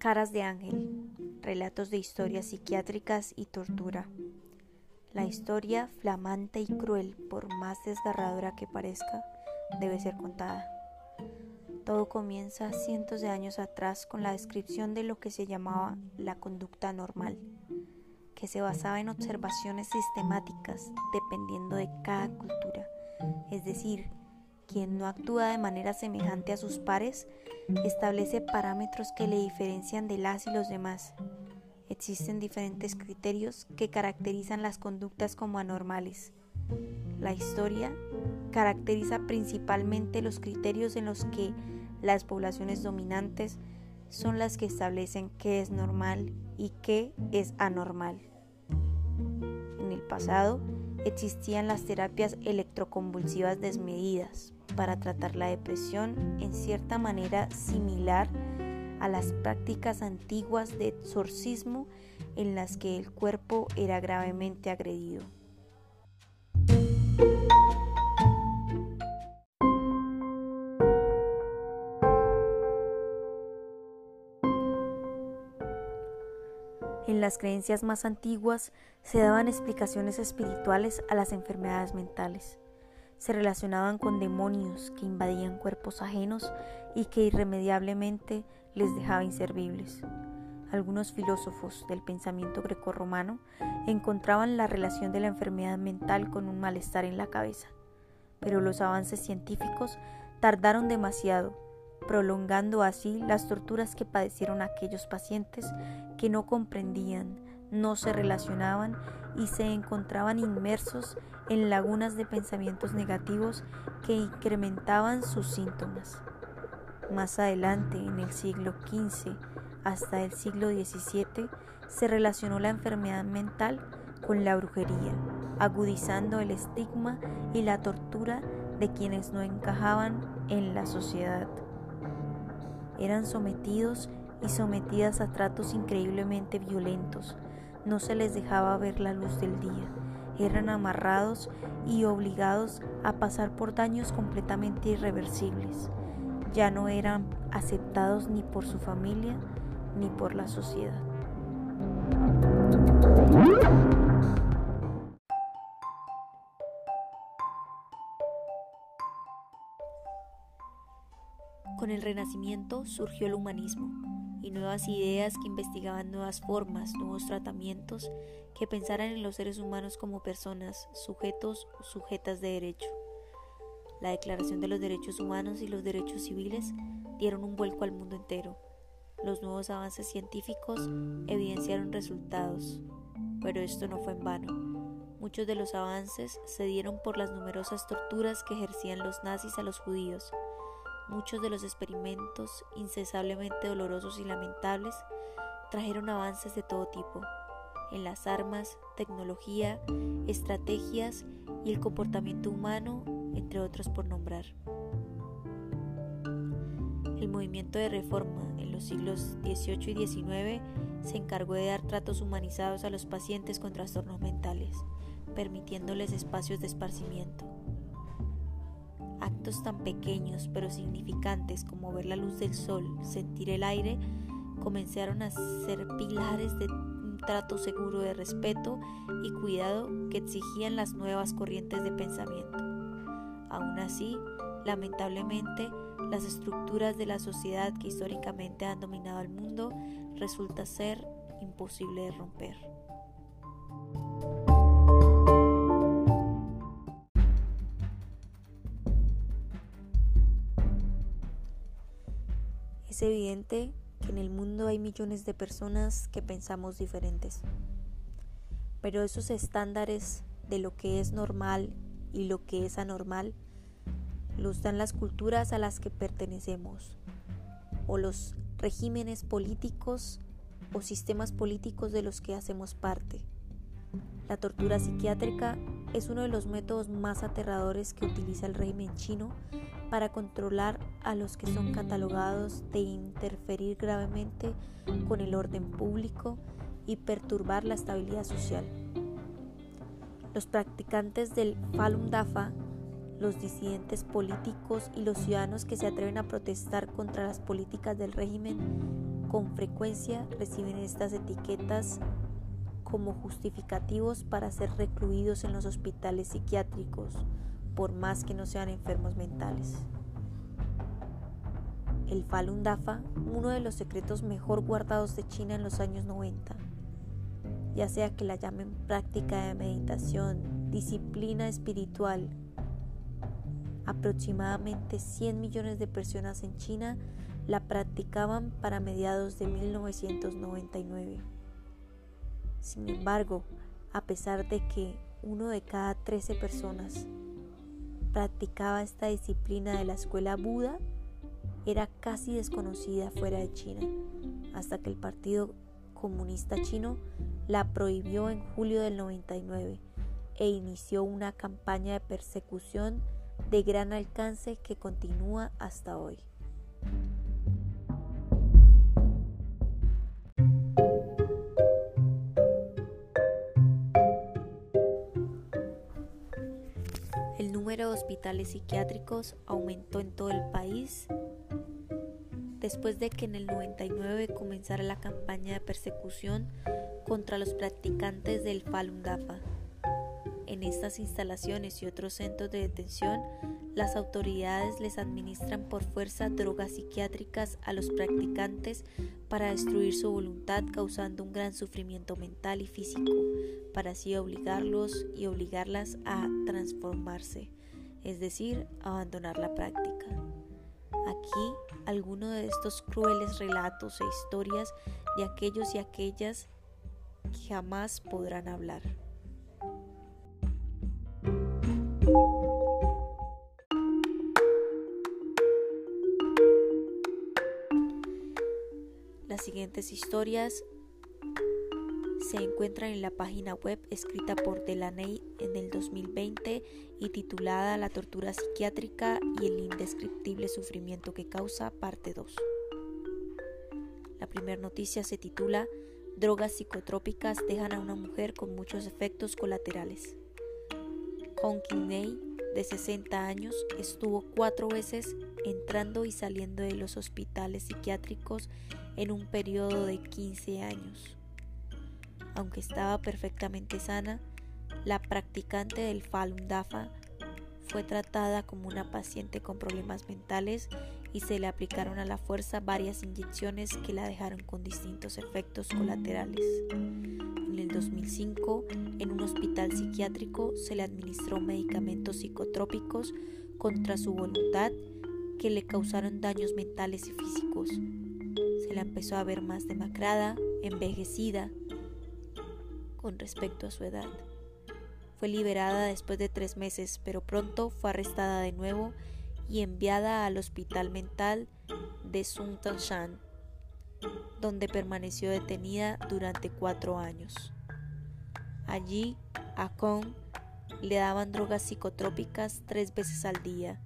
Caras de Ángel, relatos de historias psiquiátricas y tortura. La historia, flamante y cruel, por más desgarradora que parezca, debe ser contada. Todo comienza cientos de años atrás con la descripción de lo que se llamaba la conducta normal, que se basaba en observaciones sistemáticas dependiendo de cada cultura, es decir, quien no actúa de manera semejante a sus pares, establece parámetros que le diferencian de las y los demás. Existen diferentes criterios que caracterizan las conductas como anormales. La historia caracteriza principalmente los criterios en los que las poblaciones dominantes son las que establecen qué es normal y qué es anormal. En el pasado existían las terapias electroconvulsivas desmedidas, para tratar la depresión en cierta manera similar a las prácticas antiguas de exorcismo en las que el cuerpo era gravemente agredido. Las creencias más antiguas se daban explicaciones espirituales a las enfermedades mentales se relacionaban con demonios que invadían cuerpos ajenos y que irremediablemente les dejaba inservibles. Algunos filósofos del pensamiento grecorromano encontraban la relación de la enfermedad mental con un malestar en la cabeza, pero los avances científicos tardaron demasiado, prolongando así las torturas que padecieron aquellos pacientes que no comprendían, no se relacionaban y se encontraban inmersos en lagunas de pensamientos negativos que incrementaban sus síntomas. Más adelante, en el siglo XV hasta el siglo XVII, se relacionó la enfermedad mental con la brujería, agudizando el estigma y la tortura de quienes no encajaban en la sociedad. Eran sometidos y sometidas a tratos increíblemente violentos, no se les dejaba ver la luz del día. Eran amarrados y obligados a pasar por daños completamente irreversibles. Ya no eran aceptados ni por su familia ni por la sociedad. Con el Renacimiento surgió el humanismo, y nuevas ideas que investigaban nuevas formas, nuevos tratamientos, que pensaran en los seres humanos como personas, sujetos o sujetas de derecho. La Declaración de los Derechos Humanos y los Derechos Civiles dieron un vuelco al mundo entero. Los nuevos avances científicos evidenciaron resultados, pero esto no fue en vano. Muchos de los avances se dieron por las numerosas torturas que ejercían los nazis a los judíos, Muchos de los experimentos, incesablemente dolorosos y lamentables, trajeron avances de todo tipo, en las armas, tecnología, estrategias y el comportamiento humano, entre otros por nombrar. El movimiento de reforma en los siglos XVIII y XIX se encargó de dar tratos humanizados a los pacientes con trastornos mentales, permitiéndoles espacios de esparcimiento. Actos tan pequeños pero significantes como ver la luz del sol, sentir el aire, comenzaron a ser pilares de un trato seguro de respeto y cuidado que exigían las nuevas corrientes de pensamiento. Aún así, lamentablemente, las estructuras de la sociedad que históricamente han dominado el mundo resulta ser imposible de romper. Es evidente que en el mundo hay millones de personas que pensamos diferentes, pero esos estándares de lo que es normal y lo que es anormal los dan las culturas a las que pertenecemos o los regímenes políticos o sistemas políticos de los que hacemos parte. La tortura psiquiátrica es uno de los métodos más aterradores que utiliza el régimen chino para controlar a los que son catalogados de interferir gravemente con el orden público y perturbar la estabilidad social. Los practicantes del Falun Dafa, los disidentes políticos y los ciudadanos que se atreven a protestar contra las políticas del régimen con frecuencia reciben estas etiquetas como justificativos para ser recluidos en los hospitales psiquiátricos, por más que no sean enfermos mentales. El Falun Dafa, uno de los secretos mejor guardados de China en los años 90, ya sea que la llamen práctica de meditación, disciplina espiritual, aproximadamente 100 millones de personas en China la practicaban para mediados de 1999. Sin embargo, a pesar de que uno de cada 13 personas practicaba esta disciplina de la escuela Buda, era casi desconocida fuera de China, hasta que el Partido Comunista Chino la prohibió en julio del 99 e inició una campaña de persecución de gran alcance que continúa hasta hoy. Número de hospitales psiquiátricos aumentó en todo el país después de que en el 99 comenzara la campaña de persecución contra los practicantes del Falun Dafa. En estas instalaciones y otros centros de detención, las autoridades les administran por fuerza drogas psiquiátricas a los practicantes para destruir su voluntad causando un gran sufrimiento mental y físico, para así obligarlos y obligarlas a transformarse, es decir, abandonar la práctica. Aquí algunos de estos crueles relatos e historias de aquellos y aquellas que jamás podrán hablar. Las siguientes historias se encuentran en la página web escrita por Delaney en el 2020 y titulada La tortura psiquiátrica y el indescriptible sufrimiento que causa, parte 2. La primera noticia se titula Drogas psicotrópicas dejan a una mujer con muchos efectos colaterales. Hong Kim de 60 años, estuvo cuatro veces entrando y saliendo de los hospitales psiquiátricos en un periodo de 15 años aunque estaba perfectamente sana, la practicante del Falun Dafa fue tratada como una paciente con problemas mentales y se le aplicaron a la fuerza varias inyecciones que la dejaron con distintos efectos colaterales. En el 2005, en un hospital psiquiátrico, se le administró medicamentos psicotrópicos contra su voluntad que le causaron daños mentales y físicos. Se la empezó a ver más demacrada, envejecida, con respecto a su edad. Fue liberada después de tres meses, pero pronto fue arrestada de nuevo y enviada al hospital mental de Tanshan, donde permaneció detenida durante cuatro años. Allí, a Kong le daban drogas psicotrópicas tres veces al día.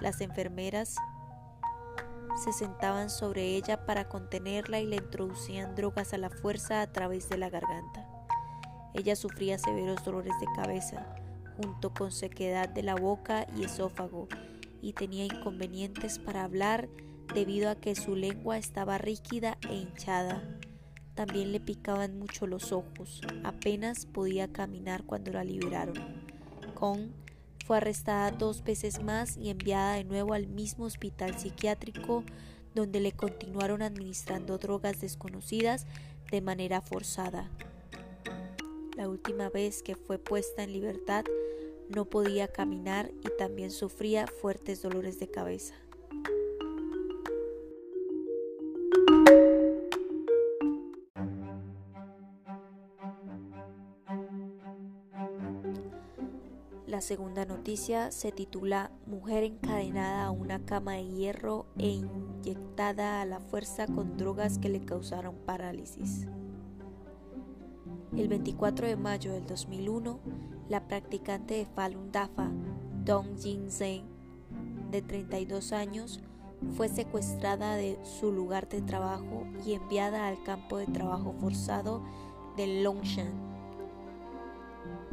Las enfermeras se sentaban sobre ella para contenerla y le introducían drogas a la fuerza a través de la garganta. Ella sufría severos dolores de cabeza, junto con sequedad de la boca y esófago, y tenía inconvenientes para hablar debido a que su lengua estaba rígida e hinchada. También le picaban mucho los ojos, apenas podía caminar cuando la liberaron. Kong fue arrestada dos veces más y enviada de nuevo al mismo hospital psiquiátrico donde le continuaron administrando drogas desconocidas de manera forzada. La última vez que fue puesta en libertad no podía caminar y también sufría fuertes dolores de cabeza. La segunda noticia se titula Mujer encadenada a una cama de hierro e inyectada a la fuerza con drogas que le causaron parálisis. El 24 de mayo del 2001, la practicante de Falun Dafa, Dong Jin-zeng, de 32 años, fue secuestrada de su lugar de trabajo y enviada al campo de trabajo forzado de Longshan.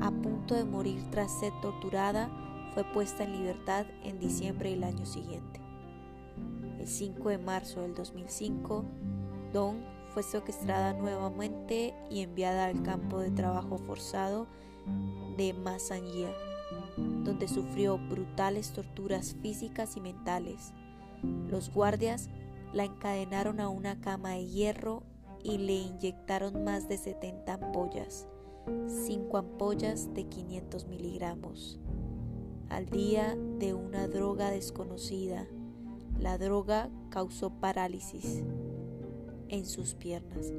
A punto de morir tras ser torturada, fue puesta en libertad en diciembre del año siguiente. El 5 de marzo del 2005, Dong fue secuestrada nuevamente y enviada al campo de trabajo forzado de Masanya, donde sufrió brutales torturas físicas y mentales. Los guardias la encadenaron a una cama de hierro y le inyectaron más de 70 ampollas, 5 ampollas de 500 miligramos al día de una droga desconocida. La droga causó parálisis en sus piernas.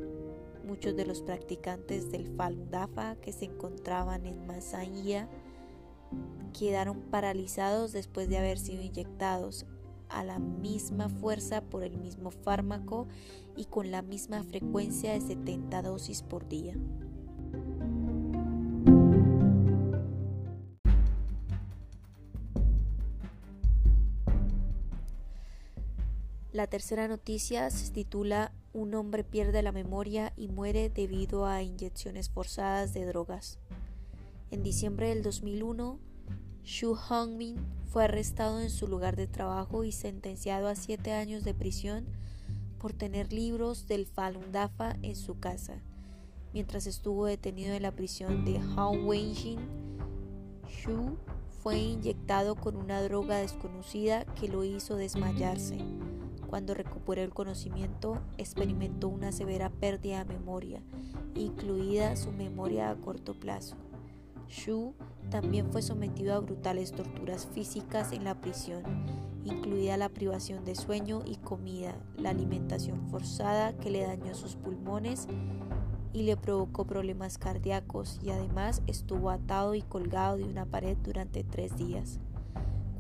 Muchos de los practicantes del Falun Dafa que se encontraban en Masaya quedaron paralizados después de haber sido inyectados a la misma fuerza por el mismo fármaco y con la misma frecuencia de 70 dosis por día. La tercera noticia se titula Un hombre pierde la memoria y muere debido a inyecciones forzadas de drogas. En diciembre del 2001, Xu Hongmin fue arrestado en su lugar de trabajo y sentenciado a siete años de prisión por tener libros del Falun Dafa en su casa. Mientras estuvo detenido en la prisión de Wenjin, Xu fue inyectado con una droga desconocida que lo hizo desmayarse. Cuando recuperó el conocimiento, experimentó una severa pérdida de memoria, incluida su memoria a corto plazo. Xu también fue sometido a brutales torturas físicas en la prisión, incluida la privación de sueño y comida, la alimentación forzada que le dañó sus pulmones y le provocó problemas cardíacos y además estuvo atado y colgado de una pared durante tres días.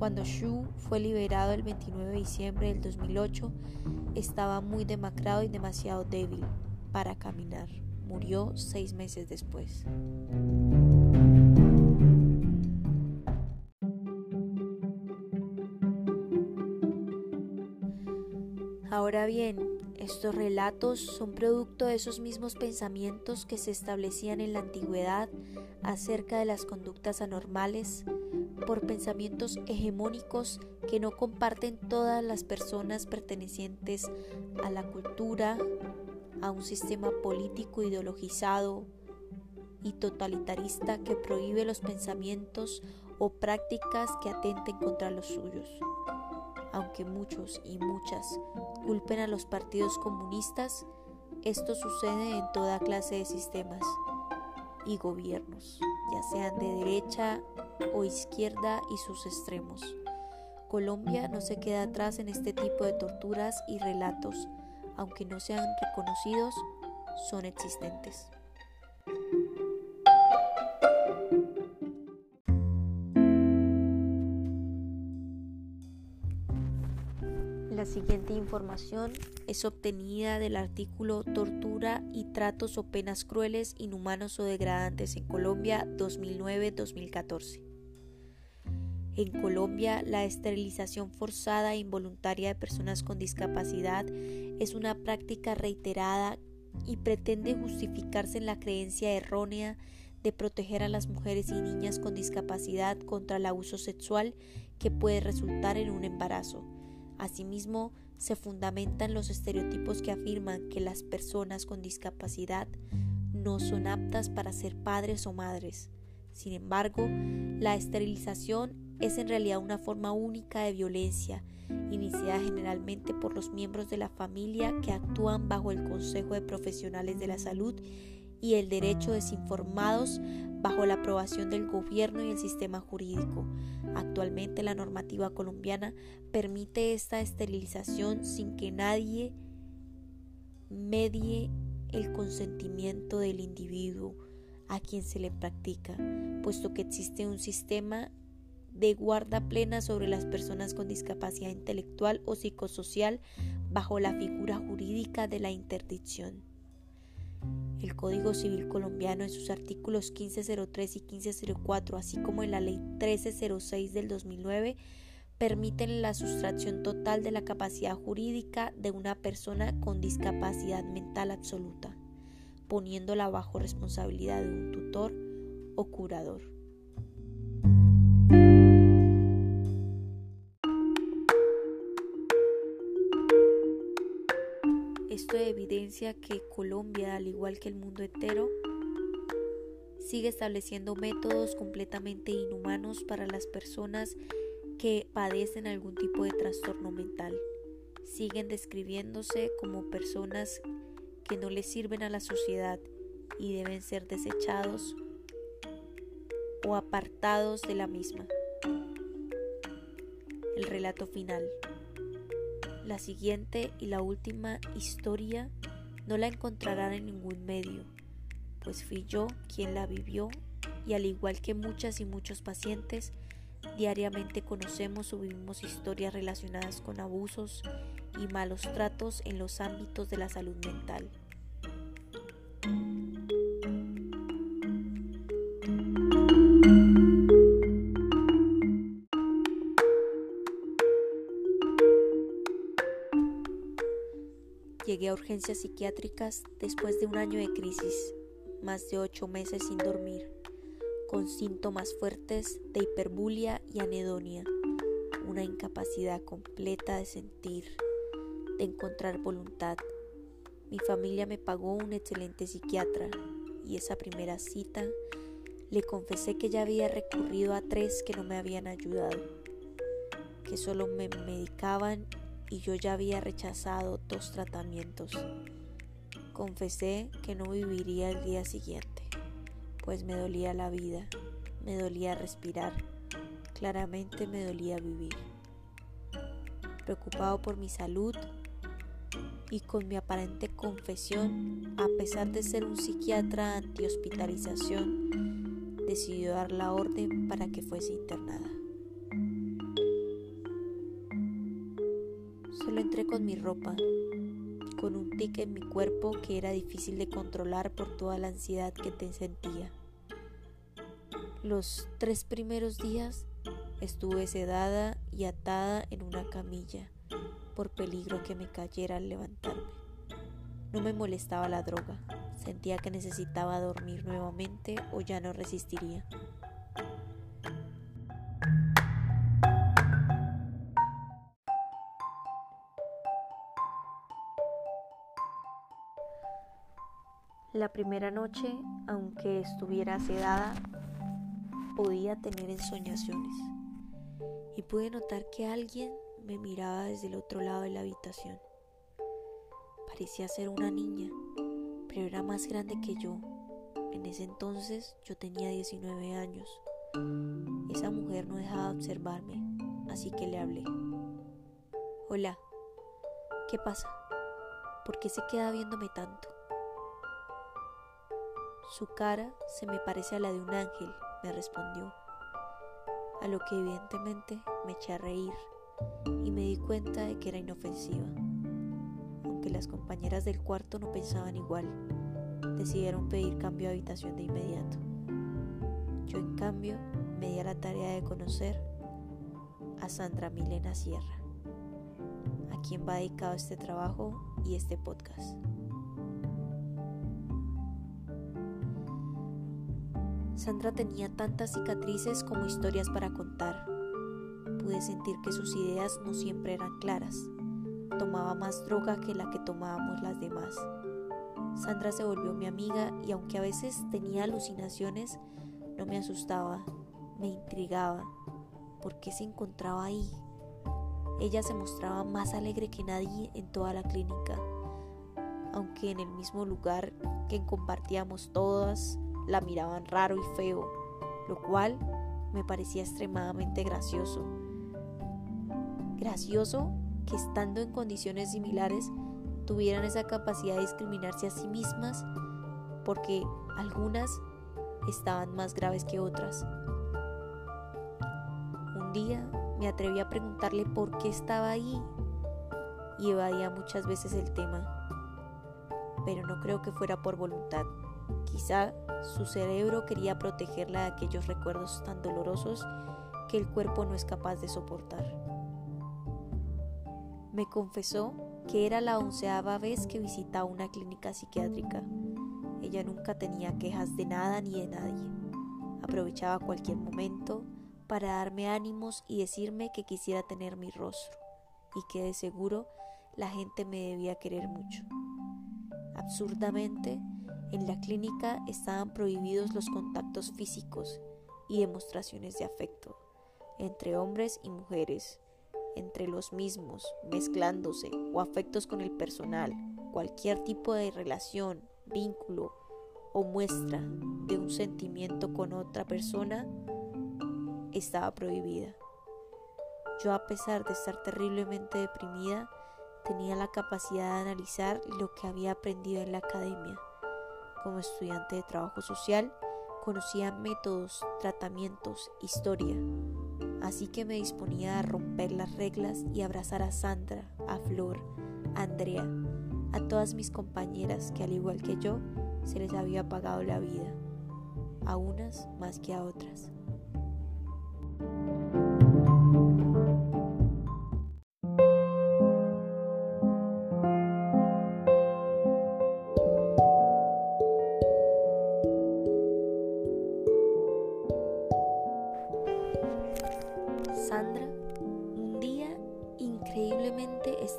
Cuando Xu fue liberado el 29 de diciembre del 2008, estaba muy demacrado y demasiado débil para caminar. Murió seis meses después. Ahora bien, estos relatos son producto de esos mismos pensamientos que se establecían en la antigüedad acerca de las conductas anormales por pensamientos hegemónicos que no comparten todas las personas pertenecientes a la cultura, a un sistema político ideologizado y totalitarista que prohíbe los pensamientos o prácticas que atenten contra los suyos. Aunque muchos y muchas culpen a los partidos comunistas, esto sucede en toda clase de sistemas y gobiernos, ya sean de derecha o izquierda y sus extremos. Colombia no se queda atrás en este tipo de torturas y relatos, aunque no sean reconocidos, son existentes. Siguiente información es obtenida del artículo Tortura y tratos o penas crueles, inhumanos o degradantes en Colombia 2009-2014. En Colombia, la esterilización forzada e involuntaria de personas con discapacidad es una práctica reiterada y pretende justificarse en la creencia errónea de proteger a las mujeres y niñas con discapacidad contra el abuso sexual que puede resultar en un embarazo. Asimismo, se fundamentan los estereotipos que afirman que las personas con discapacidad no son aptas para ser padres o madres. Sin embargo, la esterilización es en realidad una forma única de violencia, iniciada generalmente por los miembros de la familia que actúan bajo el consejo de profesionales de la salud y el derecho desinformados bajo la aprobación del gobierno y el sistema jurídico. Actualmente la normativa colombiana permite esta esterilización sin que nadie medie el consentimiento del individuo a quien se le practica, puesto que existe un sistema de guarda plena sobre las personas con discapacidad intelectual o psicosocial bajo la figura jurídica de la interdicción. El Código Civil colombiano en sus artículos 1503 y 1504, así como en la Ley 1306 del 2009, permiten la sustracción total de la capacidad jurídica de una persona con discapacidad mental absoluta, poniéndola bajo responsabilidad de un tutor o curador. Esto evidencia que Colombia, al igual que el mundo entero, sigue estableciendo métodos completamente inhumanos para las personas que padecen algún tipo de trastorno mental. Siguen describiéndose como personas que no le sirven a la sociedad y deben ser desechados o apartados de la misma. El relato final. La siguiente y la última historia no la encontrarán en ningún medio, pues fui yo quien la vivió y al igual que muchas y muchos pacientes, diariamente conocemos o vivimos historias relacionadas con abusos y malos tratos en los ámbitos de la salud mental. Llegué a urgencias psiquiátricas después de un año de crisis, más de ocho meses sin dormir, con síntomas fuertes de hiperbulia y anedonia, una incapacidad completa de sentir, de encontrar voluntad. Mi familia me pagó un excelente psiquiatra y esa primera cita le confesé que ya había recurrido a tres que no me habían ayudado, que solo me medicaban y yo ya había rechazado dos tratamientos. Confesé que no viviría el día siguiente, pues me dolía la vida, me dolía respirar, claramente me dolía vivir. Preocupado por mi salud y con mi aparente confesión, a pesar de ser un psiquiatra anti-hospitalización, decidió dar la orden para que fuese internada. Solo entré con mi ropa, con un tic en mi cuerpo que era difícil de controlar por toda la ansiedad que te sentía. Los tres primeros días estuve sedada y atada en una camilla por peligro que me cayera al levantarme. No me molestaba la droga, sentía que necesitaba dormir nuevamente o ya no resistiría. La primera noche, aunque estuviera sedada, podía tener ensoñaciones y pude notar que alguien me miraba desde el otro lado de la habitación. Parecía ser una niña, pero era más grande que yo. En ese entonces yo tenía 19 años. Esa mujer no dejaba de observarme, así que le hablé. Hola, ¿qué pasa? ¿Por qué se queda viéndome tanto? Su cara se me parece a la de un ángel, me respondió, a lo que evidentemente me eché a reír y me di cuenta de que era inofensiva. Aunque las compañeras del cuarto no pensaban igual, decidieron pedir cambio de habitación de inmediato. Yo en cambio me di a la tarea de conocer a Sandra Milena Sierra, a quien va dedicado este trabajo y este podcast. Sandra tenía tantas cicatrices como historias para contar. Pude sentir que sus ideas no siempre eran claras. Tomaba más droga que la que tomábamos las demás. Sandra se volvió mi amiga y aunque a veces tenía alucinaciones, no me asustaba, me intrigaba. ¿Por qué se encontraba ahí? Ella se mostraba más alegre que nadie en toda la clínica, aunque en el mismo lugar que compartíamos todas, la miraban raro y feo, lo cual me parecía extremadamente gracioso. Gracioso que estando en condiciones similares tuvieran esa capacidad de discriminarse a sí mismas porque algunas estaban más graves que otras. Un día me atreví a preguntarle por qué estaba ahí y evadía muchas veces el tema, pero no creo que fuera por voluntad. Quizá su cerebro quería protegerla de aquellos recuerdos tan dolorosos que el cuerpo no es capaz de soportar. Me confesó que era la onceava vez que visitaba una clínica psiquiátrica. Ella nunca tenía quejas de nada ni de nadie. Aprovechaba cualquier momento para darme ánimos y decirme que quisiera tener mi rostro y que de seguro la gente me debía querer mucho. Absurdamente, en la clínica estaban prohibidos los contactos físicos y demostraciones de afecto entre hombres y mujeres, entre los mismos, mezclándose o afectos con el personal, cualquier tipo de relación, vínculo o muestra de un sentimiento con otra persona estaba prohibida. Yo a pesar de estar terriblemente deprimida, tenía la capacidad de analizar lo que había aprendido en la academia. Como estudiante de trabajo social, conocía métodos, tratamientos, historia, así que me disponía a romper las reglas y abrazar a Sandra, a Flor, a Andrea, a todas mis compañeras que al igual que yo se les había pagado la vida, a unas más que a otras.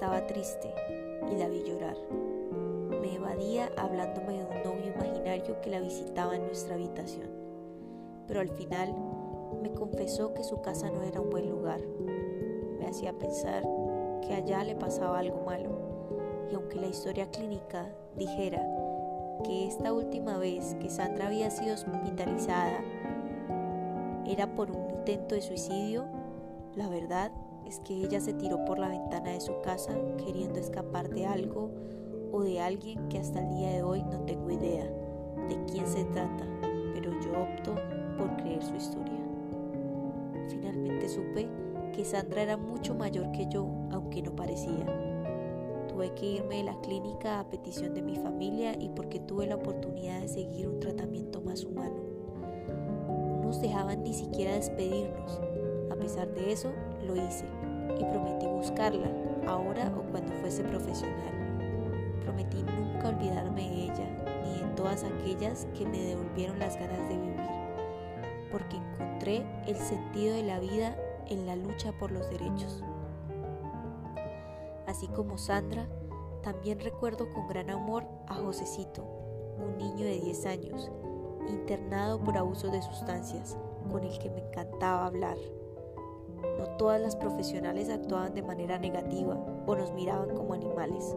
Estaba triste y la vi llorar. Me evadía hablándome de un novio imaginario que la visitaba en nuestra habitación, pero al final me confesó que su casa no era un buen lugar. Me hacía pensar que allá le pasaba algo malo, y aunque la historia clínica dijera que esta última vez que Sandra había sido hospitalizada era por un intento de suicidio, la verdad es que ella se tiró por la ventana de su casa queriendo escapar de algo o de alguien que hasta el día de hoy no tengo idea de quién se trata, pero yo opto por creer su historia. Finalmente supe que Sandra era mucho mayor que yo, aunque no parecía. Tuve que irme de la clínica a petición de mi familia y porque tuve la oportunidad de seguir un tratamiento más humano. No nos dejaban ni siquiera despedirnos pesar de eso, lo hice y prometí buscarla, ahora o cuando fuese profesional. Prometí nunca olvidarme de ella, ni de todas aquellas que me devolvieron las ganas de vivir, porque encontré el sentido de la vida en la lucha por los derechos. Así como Sandra, también recuerdo con gran amor a Josecito, un niño de 10 años, internado por abuso de sustancias, con el que me encantaba hablar. No todas las profesionales actuaban de manera negativa o nos miraban como animales.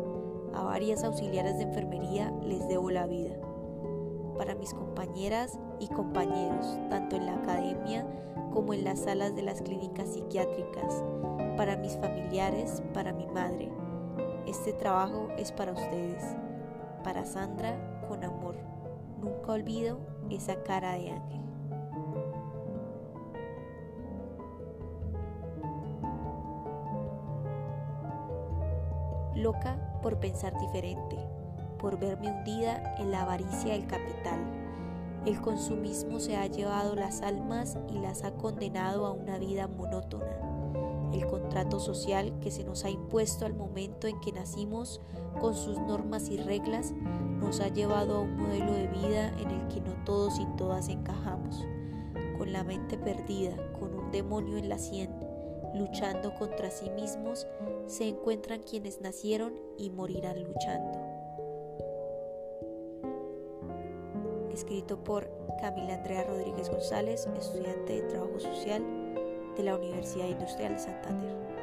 A varias auxiliares de enfermería les debo la vida. Para mis compañeras y compañeros, tanto en la academia como en las salas de las clínicas psiquiátricas, para mis familiares, para mi madre. Este trabajo es para ustedes. Para Sandra, con amor. Nunca olvido esa cara de ángel. Loca por pensar diferente, por verme hundida en la avaricia del capital. El consumismo se ha llevado las almas y las ha condenado a una vida monótona. El contrato social que se nos ha impuesto al momento en que nacimos con sus normas y reglas nos ha llevado a un modelo de vida en el que no todos y todas encajamos, con la mente perdida, con un demonio en la sien, luchando contra sí mismos se encuentran quienes nacieron y morirán luchando. Escrito por Camila Andrea Rodríguez González, estudiante de Trabajo Social de la Universidad Industrial de Santander.